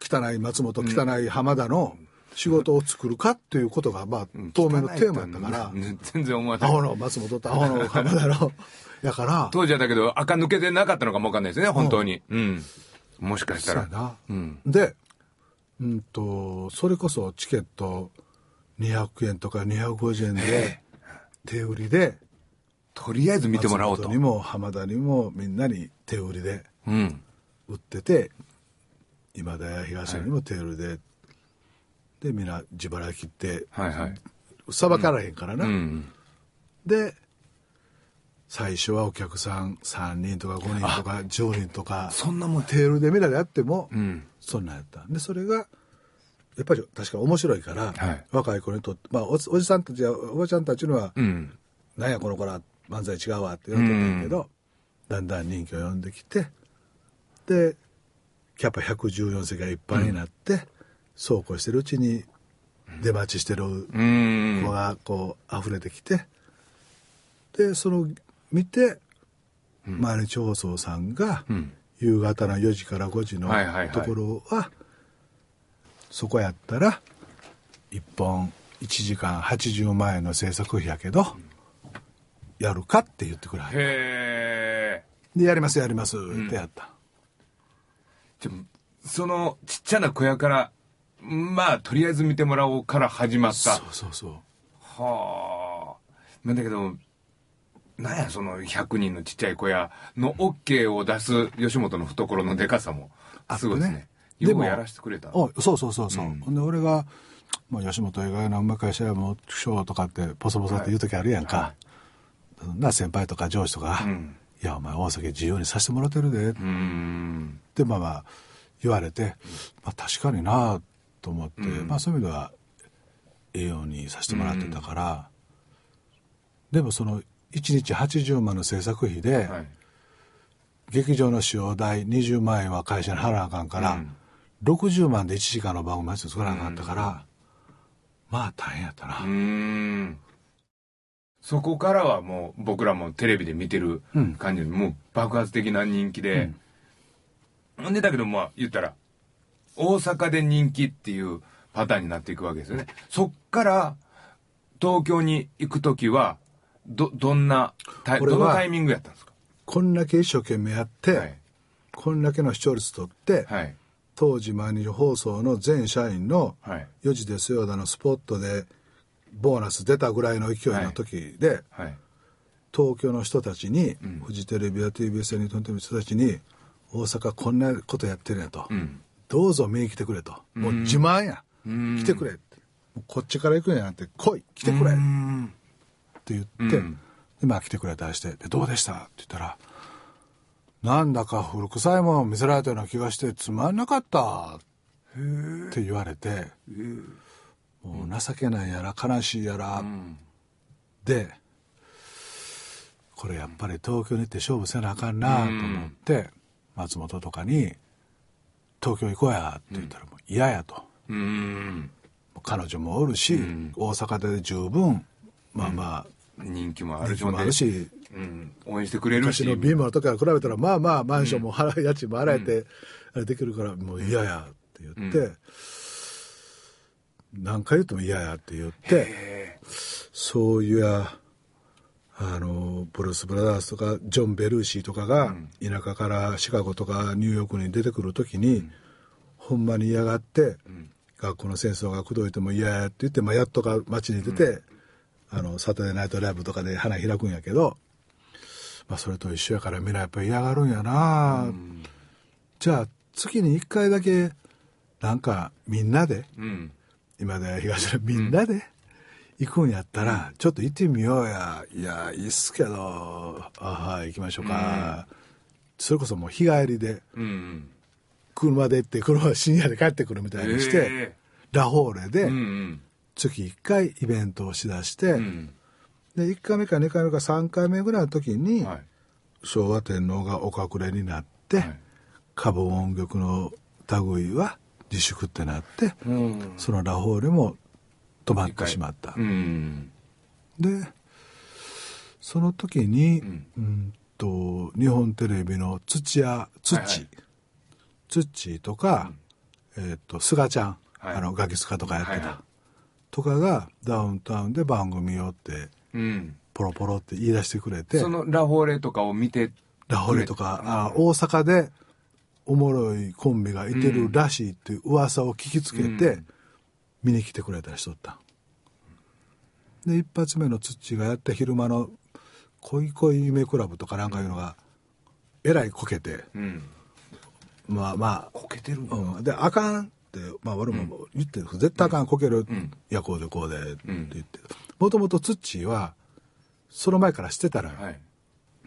汚い松本汚い浜田の仕事を作るかっていうことが、まあ、当面のテーマやったから、うん全然思わない。アホの松本とアホの浜田の *laughs* やから。当時はだけど垢抜けてなかったのかもわかんないですね本当に。うん。もしかしたら。そうやな、うん。でうんとそれこそチケット200円とか250円で手売りでとりあえず見てもらおうと。にも浜田にもみんなに手売りでうん。売ってて今田や東野にも手売りで、でみんな自腹切ってはいはい。さばからへんからな、うん。で最初はお客さん3人とか5人とか10人とかそんなもんテールでみんなでやっても、うん。そんなんやった。でそれがやっぱり確かに面白いから、はい。若い子にとって、まあ、おじおじさんたちやおばちゃんたちには「うん。なんやこの子ら漫才違うわ」って言われてたんだけど、だんだん人気を呼んできてでキャパ114席がいっぱいになって、そうこうしてるうちに出待ちしてるうん。子がこう溢れてきてでその見て、毎日放送さんが、うん。夕方の4時から5時のところはそこやったら1本1時間80万円の制作費やけど、やるかって言ってくれはるへえ。でやりますやりますってやった、じゃそのちっちゃな小屋からまあとりあえず見てもらおうから始まった。そうそうそう。はあ。なんだけどなんやその100人のちっちゃい小屋の OK を出す吉本の懐のでかさもすごいですねでもやらせてくれた。おそうそうそうそう、うん。ほんで俺が「まあ、吉本以外のうまい会社やもうしよう」とかってポソポソって言う時あるやんか、はな先輩とか上司とか「うん。いやお前大崎自由にさせてもらってるで」ってまあまあ言われて、まあ、確かになと思って、うん。まあそういう意味ではええようにさせてもらってたから、でもその1日80万の制作費で、はい。劇場の使用代20万円は会社に払わなあかんから、うん60万で1時間の番組やつ作らなあかったから、まあ大変やったな、うーん。そこからはもう僕らもテレビで見てるうん。感じで、もう爆発的な人気で、ほんでだけどまあ言ったら大阪で人気っていうパターンになっていくわけですよね。そっから東京に行く時はど、どんな、どのタイミングやったんですか？こんだけ一生懸命やって、はい。こんだけの視聴率取って、はい。当時毎日放送の全社員のはい。4時ですよだのスポットでボーナス出たぐらいの勢いの時で、はい。東京の人たちに、ん。フジテレビや TBS や日本テレビの人たちに大阪こんなことやってるんやと、うん。どうぞ見に来てくれと、もう自慢や、うん。来てくれ。こっちから行くんやなって来い。来てくれ。うっんて言って、うん。でまあ来てくれたりして。でどうでした？って言ったらなんだか古臭いもん見せられたような気がしてつまんなかったって言われてもう情けないやら悲しいやら、うん。でこれやっぱり東京に行って勝負せなあかんなと思って、松本とかに「東京行こうや」って言ったらもう嫌やと、うん。彼女もおるし、ん大阪で十分まあまあ人気もあるし、うん。応援してくれるし。昔の貧乏の時から比べたらまあまあマンションも払う家賃も払えて、あれできるからもう嫌やって言って、何回言っても嫌やって言って。へそういうやあのブルース・ブラザーズとかジョン・ベルーシーとかが田舎からシカゴとかニューヨークに出てくる時に、ほんまに嫌がって、学校の戦争が口説いても嫌やって言って、まあ、やっとか街に出て、あのサタデーナイトライブとかで花開くんやけど、まあ、それと一緒やからみんなやっぱり嫌がるんやな、じゃあ月に1回だけなんかみんなでえ。うん。今で東のみんなで行くんやったら、ちょっと行ってみようやいやいいっすけどあはい行きましょうか、それこそもう日帰りでうん。車で行って車深夜で帰ってくるみたいにして、えラフォーレで月1回イベントをしだして、うん。うん。で1回目か2回目か3回目ぐらいの時に、はい。昭和天皇がお隠れになって、はい歌舞音曲の類は自粛ってなって、うん。そのラフォーレも止まってしまった。うん。でその時に、ううんん、と日本テレビの土屋土、はいはい土とか、えっと菅ちゃん、はいあのガキスカとかやってた、はいはいとかがダウンタウンで番組をってうん。ポロポロって言い出してくれて。そのラフォーレとかを見て。ラホレとか、あ大阪でおもろいコンビがいてるらしいっていう噂を聞きつけて、うん。見に来てくれたりしとった。で一発目の土がやって昼間の「恋恋夢クラブ」とかなんかいうのがえらいこけてうん。まあまこけてるあ、うん、で「あかん」ってまあ俺も言ってる、絶対あかんこける、ん。いやこうでこうでって言ってもともと土はその前からしてたら、はい。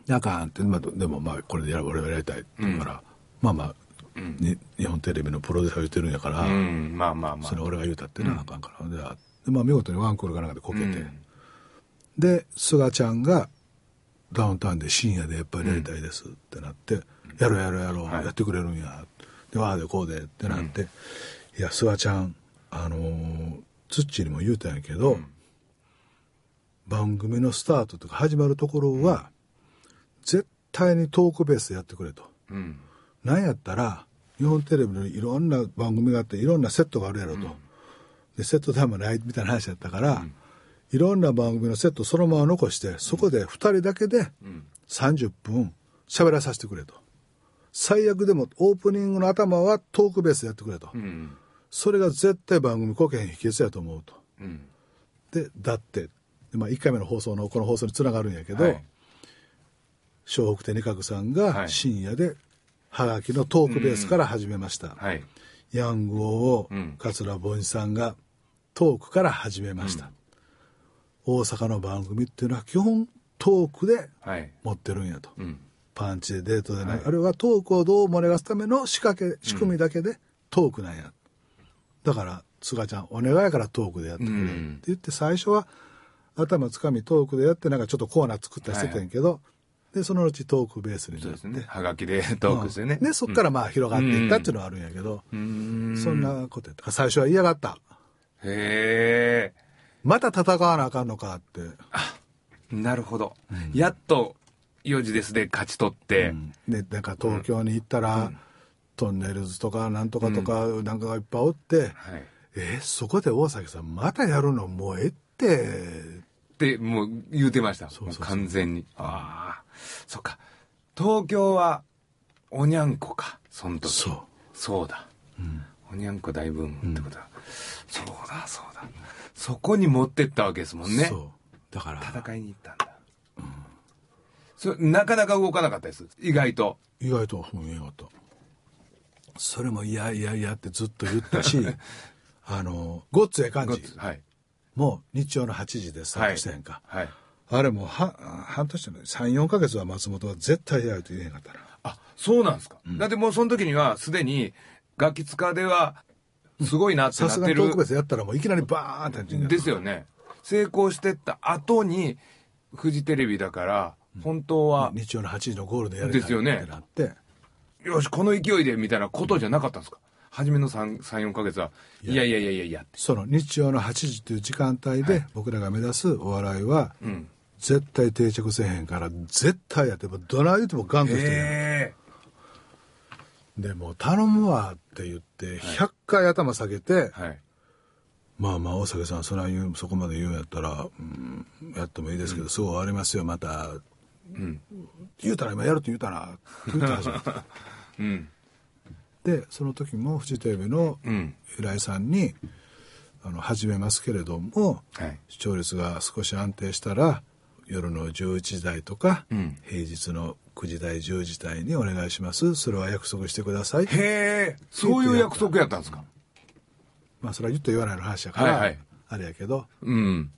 あかんって、まあ、でもまあこれでやる俺はやりたいって言うから、まあまあ、に日本テレビのプロデューサーが言ってるんやから、うん。まあまあまあ。それ俺が言うたってな、あかんから。でまあ、見事にワンクールかなんかでこけて、うん。で菅ちゃんがダウンタウンで深夜でやっぱりやりたいですってなって、やろうやろうやろう、はい。やってくれるんや。でわあでこうでってなって、いや菅ちゃんあのー、ツッチーにも言うたんやけど、番組のスタートとか始まるところは、絶対にトークベースでやってくれと。うん。なんやったら日本テレビのいろんな番組があっていろんなセットがあるやろと、でセットタイムないみたいな話だったから、いろんな番組のセットそのまま残してそこで2人だけで30分喋らさせてくれと。最悪でもオープニングの頭はトークベースでやってくれと、うん。それが絶対番組こけへん秘訣やと思うと。うん。でだってで、まあ、1回目の放送のこの放送につながるんやけど、はい。笑北手二角さんがはい。深夜でハガキのトークベースから始めました、はい。ヤングをうん。桂凡司さんがトークから始めました、大阪の番組っていうのは基本トークではい。持ってるんやと、うん。パンチでデートでない、はい。あれはトークをどう盛り上がすための仕掛け仕組みだけでトークなんや、だから菅ちゃんお願いやからトークでやってくれってうん言って最初は頭つかみトークでやってなんかちょっとコーナー作ったりしてたんやけど、でそのうちトークベースになってそうですね。はがきでトークですよね。でそっからまあ広がっていったっていうのはあるんやけど、うん。そんなことやった最初は嫌がったへまた戦わなあかんのかって、え。なるほど。やっと4時ですで勝ち取って。でなんか東京に行ったら、トンネルズとかなんとかとかなんかがいっぱいおって、はい。えそこで大崎さんまたやるのもうええってってもう言うてました。完全に。ああ。そっか。東京は、おにゃんこか。その時。そう。そうだ。おにゃんこ大ブームってことだ。そうだ、そうだ。そこに持ってったわけですもんね。だから、戦いに行ったんだ。それなかなか動かなかったです。意外と。意外とうんよかったそれも嫌嫌嫌ってずっと言ったし *laughs* あのごっつええ感じはい。もう日曜の8時でスタートしたやんか、はい。あれもうは半年の34か月は松本は絶対やると言えへんかったな。あ、そうなんですか。だってもうその時にはすでにガキ使ではすごいなってさなってる。すがに特。別やったらもういきなりバーンってですよね。成功してった後に、フジテレビだから、本当は、日曜の8時のゴールでやるですよねってなって。よし、この勢いで、みたいなことじゃなかったんですか初めの3、3 4ヶ月は、いやいやいやいやいやって。その日曜の8時という時間帯で僕らが目指すお笑いはうん。絶対定着せえへんから絶対やってもどない言うてもガンとしてるでもう頼むわって言って100回頭下げて、え。はい。まあまあ大阪さんそれは言うそこまで言うんやったら、うん、やってもいいですけど、すぐ終わりますよまた、言うたら今やるって言うたなって言った始めたうん。でその時もフジテレビのうん。平井さんに「あの始めますけれども、はい。視聴率が少し安定したら夜の11時台とか、うん。平日の9時台10時台にお願いします。それは約束してください」へえ、そういう約束やったんですか？まあそれは言って言わないの話やから、はいはい。あれやけど。うん。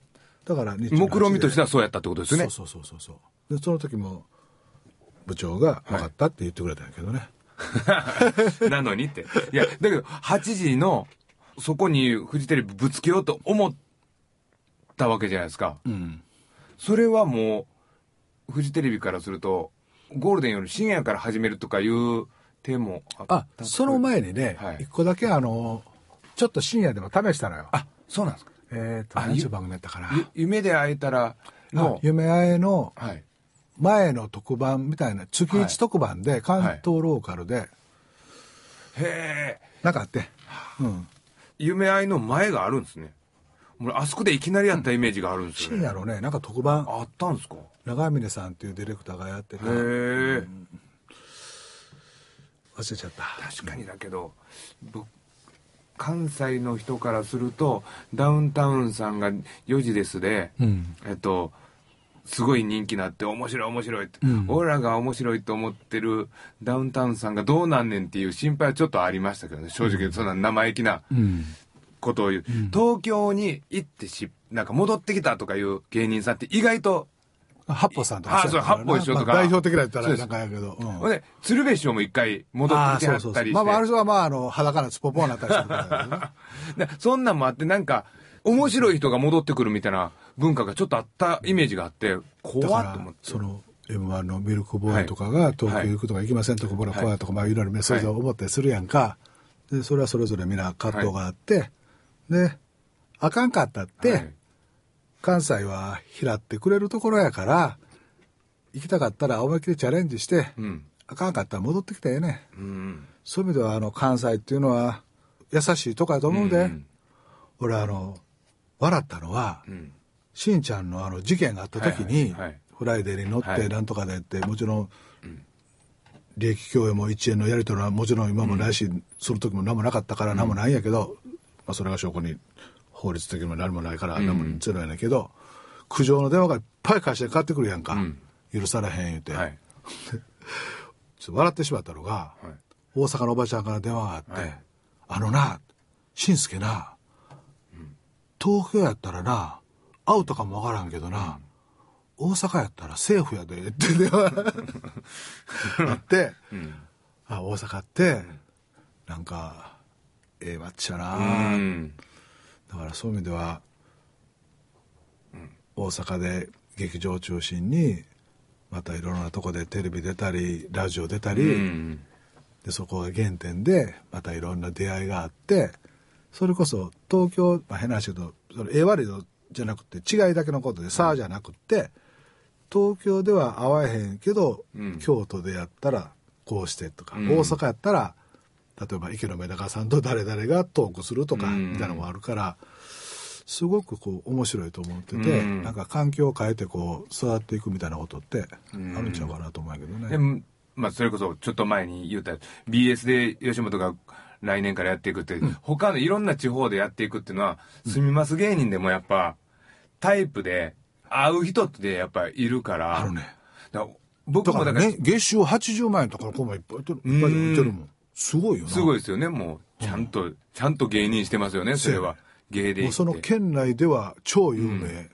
だから日曜の8時目論見としてはそうやったってことですね。そうそうそうそうそう。でその時も部長が「分かった」って言ってくれたんやけどね、*laughs* なのにって。いや、だけど、8時の、そこにフジテレビぶつけようと思ったわけじゃないですか。うんそれはもう、フジテレビからすると、ゴールデンより深夜から始めるとかいう手もあったあその前にね、はい一個だけあのちょっと深夜でも試したのよあ、そうなんですか。えっ、とあ何ちゅう番組やったかなゆ夢で会えたらあの、夢あえのはい。前の特番みたいな月はい一特番で関東ローカルで、へえ、なんかあって、うん、夢愛の前があるんですね。もうあそこでいきなりやったイメージがあるんですよね。深夜のねなんか特番。あったんですか？長峰さんっていうディレクターがやっててへえ。忘れちゃった。確かにだけど僕関西の人からするとダウンタウンさんが4時ですで、うん。えっとすごい人気になって面白い面白いって、うん。俺らが面白いと思ってるダウンタウンさんがどうなんねんっていう心配はちょっとありましたけどね。正直そんな生意気なうん。ことを言う、東京に行ってしなんか戻ってきたとかいう芸人さんって意外と八歩さんとかあそう八歩一緒とか。まあ代表的なやったらなんかやけど、うん。で鶴瓶師匠も一回戻ってきてはったりして。まあまあある人はまああの裸なスポポーになったりするからね。*laughs* でそんなんもあってなんか面白い人が戻ってくるみたいな文化がちょっとあったイメージがあって怖っと思って。その m 1のミルクボーイとかが東京行くとか行きませんとか僕ら怖いとかまあいろいろそれぞれ思ったりするやんか。でそれはそれぞれみんな葛藤があってであかんかったって、はい。関西は拾ってくれるところやから行きたかったら思いっきりチャレンジして、うん。あかんかったら戻ってきたよねうん。そういう意味ではあの関西っていうのは優しいとこやと思うで、うん。俺あの笑ったのは、うんしんちゃんのあの事件があった時に、はいはいはい。フライデーに乗っはい。てなんとかでって、もちろん、利益供与も1円のやり取りはもちろん今もないし、その時も何もなかったから何もないんやけど、まあ、それが証拠に法律的にも何もないから何もゼロやねんけど、苦情の電話がいっぱい会社にかかってくるやんか、ん。許されへん言うて、はい。*laughs* ちょっと笑ってしまったのが、はい。大阪のおばちゃんから電話があって、はい。あのな、しんすけな、東京やったらな、会うとかもわからんけどな、大阪やったらセーフやで、って電あって、あ、大阪って、なんか、ええマッチやな、うん。だからそういう意味では、大阪で劇場を中心に、またいろんなとこでテレビ出たり、ラジオ出たり、うん。でそこが原点でまたいろんな出会いがあってそれこそ東京、まあ、変な話だけどそのええ悪いのじゃなくて違いだけのことで差じゃなくて東京では会わへんけど、うん。京都でやったらこうしてとか、うん。大阪やったら例えば池野メダカさんと誰々がトークするとかうん。みたいなのもあるから、すごくこう面白いと思ってて、うん。なんか環境を変えてこう育っていくみたいなことってあん。るんちゃうかなと思うんやけどね。まあ、それこそ、ちょっと前に言った、BS で吉本が来年からやっていくって、他のいろんな地方でやっていくっていうのは、住みます芸人でもやっぱ、タイプで、会う人ってやっぱいるから。あるね。だ僕もだから、ね、月収80万円とかの子もいっぱいいてるいっぱいいてるもん。すごいよな。すごいですよね、もう、ちゃんと、ちゃんと芸人してますよね、それは。芸でその県内では超有名。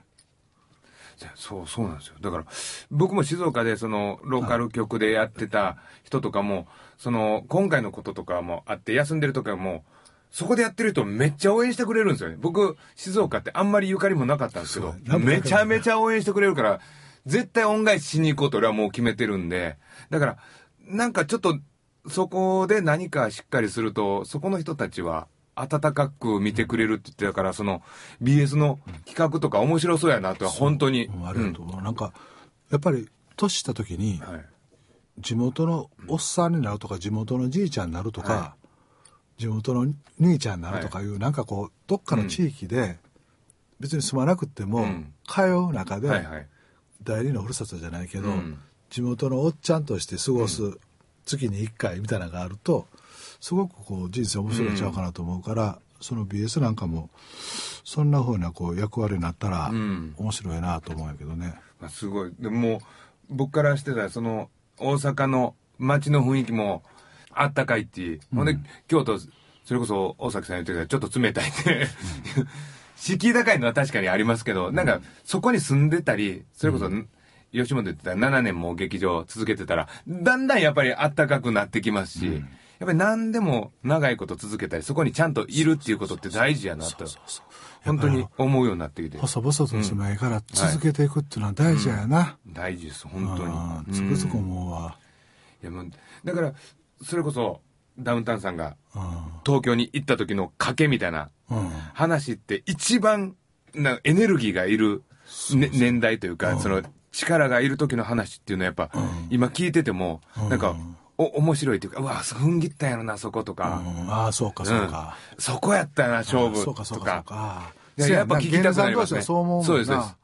そう、そうなんですよ。だから、僕も静岡でその、ローカル局でやってた人とかも、その、今回のこととかもあって、休んでる時はもう、そこでやってる人めっちゃ応援してくれるんですよね。僕、静岡ってあんまりゆかりもなかったんですけどめちゃめちゃ応援してくれるから、絶対恩返ししに行こうと俺はもう決めてるんで、だから、なんかちょっと、そこで何かしっかりすると、そこの人たちは、温かく見てくれるって言ってたから、その BS の企画とか面白そうやなとは本当に。うんありがとう。なんか、やっぱり、年した時に、はい。地元のおっさんになるとか、地元のじいちゃんになるとか、は地元の兄ちゃんになるとかいう、なんかこう、どっかの地域で、別に住まなくっても、うん通う中で、はいはい。第二のふるさとじゃないけど、うん地元のおっちゃんとして過ごす月に1回みたいなのがあるとすごくこう人生面白いんちゃうかなと思うから、その BS なんかもそんな風なこう役割になったらうん面白いなと思うんやけどね。まあ、すごい。でも僕からしてたら、その、大阪の街の雰囲気もあったかいっていう。ほんで、京都、それこそ大崎さん言ってたちょっと冷たいって。*laughs* 敷居高いのは確かにありますけど、なんか、そこに住んでたり、それこそ、吉本言ってたら7年も劇場続けてたら、だんだんやっぱりあったかくなってきますし、やっぱり何でも長いこと続けたり、そこにちゃんといるっていうことって大事やなと、本当に思うようになってきて。細々と住まいから続けていくっていうのは大事やな。大事です、本当に。うん。つくづく思うわ。いやもうだからそれこそダウンタウンさんがうん。東京に行った時の賭けみたいなうん。話って一番なエネルギーがいる、ね年代というか、その力がいる時の話っていうのはやっぱ、今聞いてても、なんかお面白いっていうかうわ踏ん切ったんやろなそことか、うんああそうかそうか。うんそこやったな勝負。そうかそうとか。そうか。か。いややっぱ聞きたくなりますね。そう思うそうですそうです。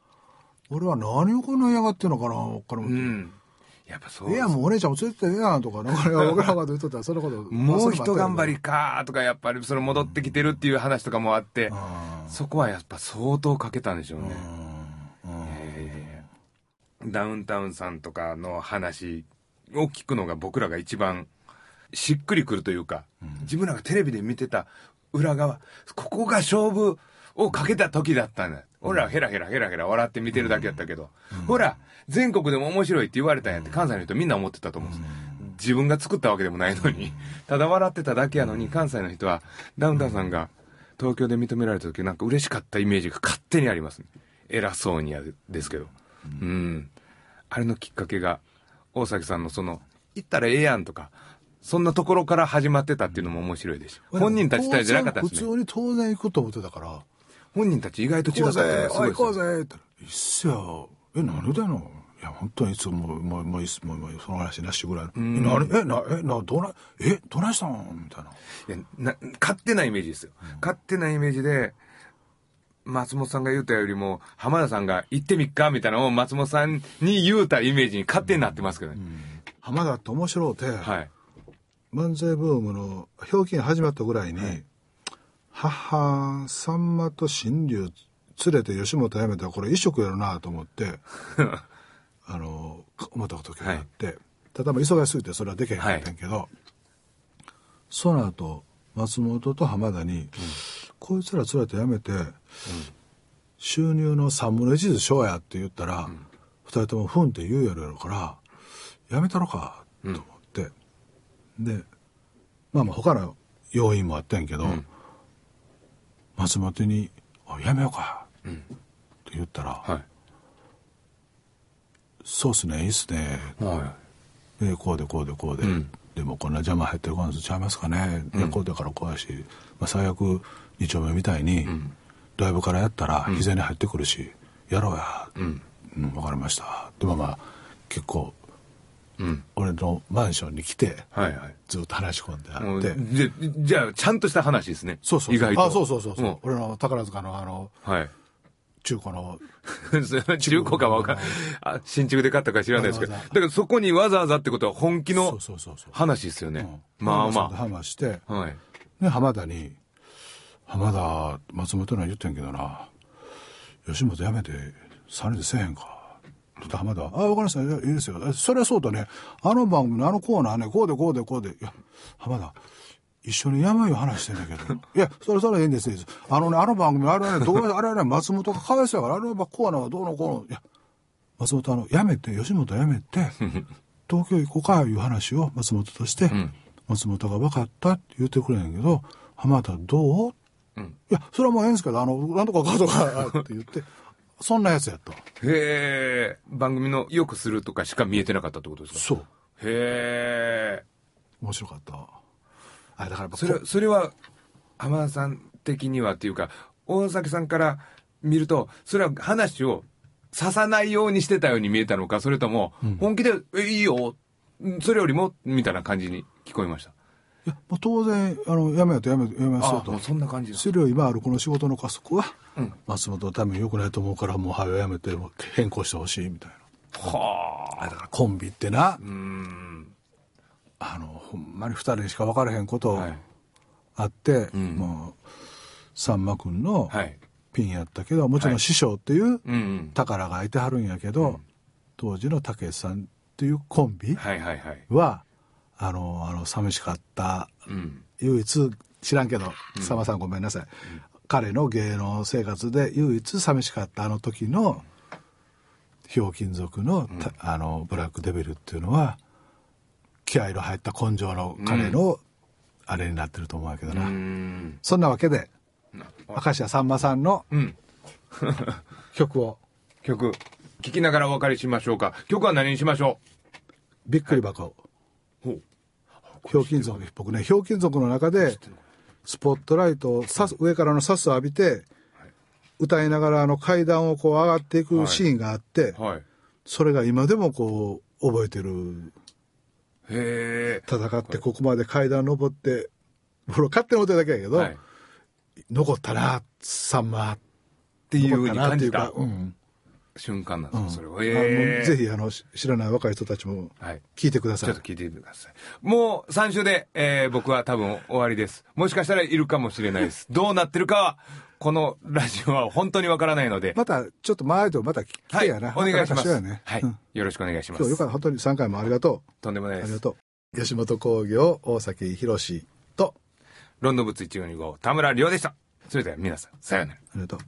俺は何をこんな嫌がってんのかなこれもうん。やっぱそうええやん、もうお姉ちゃんも連れてってええやんとか、*laughs* なんか、僕らが言っとったら、そんなこと。もう一頑張り。りかとかやっぱりその戻ってきてるっていう話とかもあって、あそこはやっぱ相当かけたんでしょうね。ダウンタウンさんとかの話を聞くのが僕らが一番しっくりくるというか、自分らがテレビで見てた裏側、ここが勝負をかけた時だったんだ。俺らはヘラヘラヘラヘラ笑って見てるだけやったけど、ほら、全国でも面白いって言われたんやって関西の人みんな思ってたと思うんです。自分が作ったわけでもないのに、ただ笑ってただけやのに、関西の人はダウンタウンさんが東京で認められた時なんか嬉しかったイメージが勝手にありますね。偉そうにやですけど。うん。あれのきっかけが、大崎さんのその、行ったらええやんとか、そんなところから始まってたっていうのも面白いですし。本人たち体じゃなかったですね。普通に当然行くと思ってたから、本人たち意外と違行こうかったのがぜ、おい行こうすごいですよぜって。いっすよ。え、何だのいや、本当にいつも、もう、もういいっす、もう、もうその話なしぐらい。え、何え、な、え、な、どない、え、どないしたん？みたいな。いやな勝手なイメージですよ。勝手なイメージで、松本さんが言うたよりも、浜田さんが行ってみっかみたいなのを松本さんに言うたイメージに勝手になってますけどね。浜田って面白うて、はい。漫才ブームの表記始まったぐらいに、母、さんまと新竜連れて吉本辞めたらこれ一色やろなと思って、*laughs* あの、思った時があって、ただまあ忙しすぎてそれはできへんかったんやけど、その後、松本と浜田に、こいつら連れて辞めて、収入の3分の1ずつ賞やって言ったら、二人ともふんって言うやろやろから、やめたろか、と思って。で、まあまあ他の要因もあったんやけど、松本に、あやめようか、って言ったら、はい。そうっすね、いいっすね。はでこうでこうでこうで、うんでもこんな邪魔入ってる感じちゃいますかね、いやこうだからこうやし、まあ、最悪2丁目みたいに、ライブからやったら日銭入ってくるし、やろうや、うん分かりましたでもまあ結構うん。俺のマンションに来て、はいはい。ずっと話し込んであって。じゃ、じゃあ、ちゃんとした話ですね。そうそうそう。意外と。あ、そうそうそうそう、ん俺の宝塚のあの、はい。中古の、*laughs* 中古かわかんあ、新築で買ったか知らないですけど。だからそこにわざわざってことは本気そのうそうそうそう。話ですよね。うんまあま話して、あ。はい。ね、浜田に、浜田、松本には言ってんけどな、吉本辞めて、3人でせえへんか。って浜田は、あ、わかりました、いやいいですよ。えそれはそうだね、あの番組のあのコーナーね、こうでこうでこうで、いや、浜田、一緒に山よ話してんだけど、いや、それそれいいんですいいです。あのね、あの番組、あれはね、どうあれはね、松本がかわいそうやから、あれはコーナーはどうのこうの、いや、松本あの、辞めて、吉本辞めて、東京行こうか、いう話を松本として、ん。松本が分かったって言ってくれんやけど、浜田どう、うんいや、それはもうええんですけど、あの、なんとかかとかって言って、*laughs* そんなやつやと。へえ、番組のよくするとかしか見えてなかったってことですか？そう。へえ。面白かった。あれだからそれこ、それは、浜田さん的にはっていうか、大崎さんから見ると、それは話を刺さないようにしてたように見えたのか、それとも、本気で、え、いいよ、それよりも、みたいな感じに聞こえました？いや、もう当然、あの、やめよとやめよやめますよとあもう。そんな感じですそれを今あるこの仕事の加速は、うん松本のために良くないと思うから、もう早やめて、変更してほしいみたいな。はあ。だからコンビってなう、ん。あの、ほんまに二人にしか分からへんことはいあって、んもう、さんまくんのはい。ピンやったけど、もちろん師匠っていううんうん。宝がいてはるんやけど、当時のたけしさんっていうコンビはいはいはい。は、あの、あの、寂しかった、うん。唯一、知らんけど、さまさんごめんなさい。彼の芸能生活で唯一寂しかったあの時の、ひょうきん族の,た、あの、ブラックデビルっていうのは、気合の入った根性の彼の、あれになってると思うけどうな。ん。そんなわけで、明石家さんまさんのうん。*laughs* 曲を、曲、聴きながらお別れしましょうか。曲は何にしましょびっくり箱。うほう。ひょうきん族、僕ね、ひょうきん族の中で、スポットライトをさす上からのサスを浴びて、歌いながらあの階段をこう上がっていくシーンがあって、はい。それが今でもこう覚えてる。へえ。戦ってここまで階段登って、俺勝手に思ってるだけやけど、はい。残ったな、さんまっっていうふうに感じたうん。瞬間なんです、それは。え。ぜひあのし知らない若い人たちもはい。聞いてくださいちょっと。聞いてみてください。もう3週で、えー僕は多分終わりです。もしかしたらいるかもしれないです。*laughs* どうなってるかは、このラジオは本当にわからないので。またちょっと前とまた来はい。てやな。お願いします。ねはいうん。よろしくお願いします今日よか。った。本当に3回もありがとう。とんでもないです。ありがとう。吉本興業大崎宏と、ロンドンブツ145田村亮でした。それでは皆さん、さようなら。ありがとう。